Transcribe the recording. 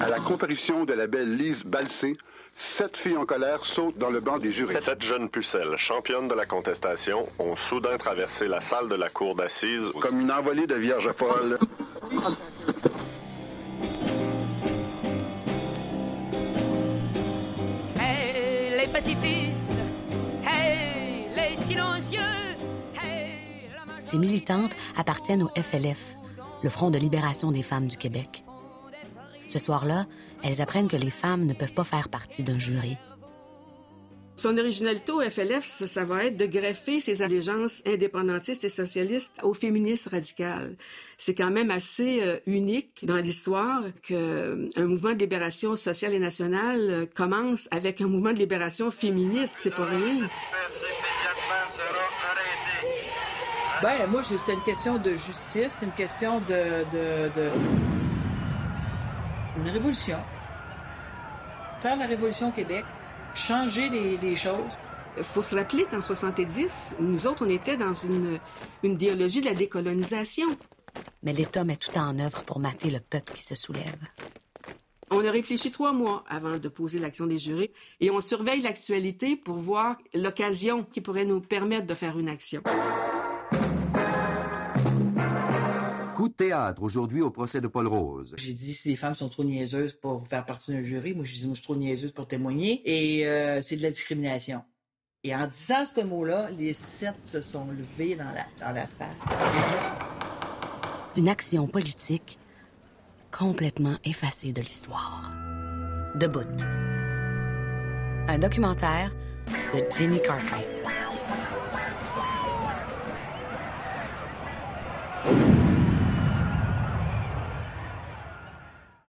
À la comparution de la belle Lise Balsé, sept filles en colère sautent dans le banc des jurés. Sept jeunes pucelles, championnes de la contestation, ont soudain traversé la salle de la cour d'assises. Comme une envolée de vierges folles. Hey, les pacifistes! Hey, les silencieux! Hey, la marche- Ces militantes appartiennent au FLF, le Front de libération des femmes du Québec. Ce soir-là, elles apprennent que les femmes ne peuvent pas faire partie d'un jury. Son originalité au FLF, ça, ça va être de greffer ses allégeances indépendantistes et socialistes aux féministes radicales. C'est quand même assez euh, unique dans l'histoire que un mouvement de libération sociale et nationale euh, commence avec un mouvement de libération féministe. C'est pas rien. Ben, moi, c'était une question de justice, c'est une question de, de, de- Une révolution. Faire la révolution au Québec, changer les, les choses. Il faut se rappeler qu'en 70, nous autres, on était dans une, une idéologie de la décolonisation. Mais l'État met tout en œuvre pour mater le peuple qui se soulève. On a réfléchi trois mois avant de poser l'action des jurés et on surveille l'actualité pour voir l'occasion qui pourrait nous permettre de faire une action. Coup de théâtre aujourd'hui au procès de Paul Rose. J'ai dit, si les femmes sont trop niaiseuses pour faire partie d'un jury, moi, je dis, moi, je suis trop niaiseuse pour témoigner, et euh, c'est de la discrimination. Et en disant ce mot-là, les sept se sont levés dans la, dans la salle. Une action politique complètement effacée de l'histoire. Debout. Un documentaire de Jenny Cartwright.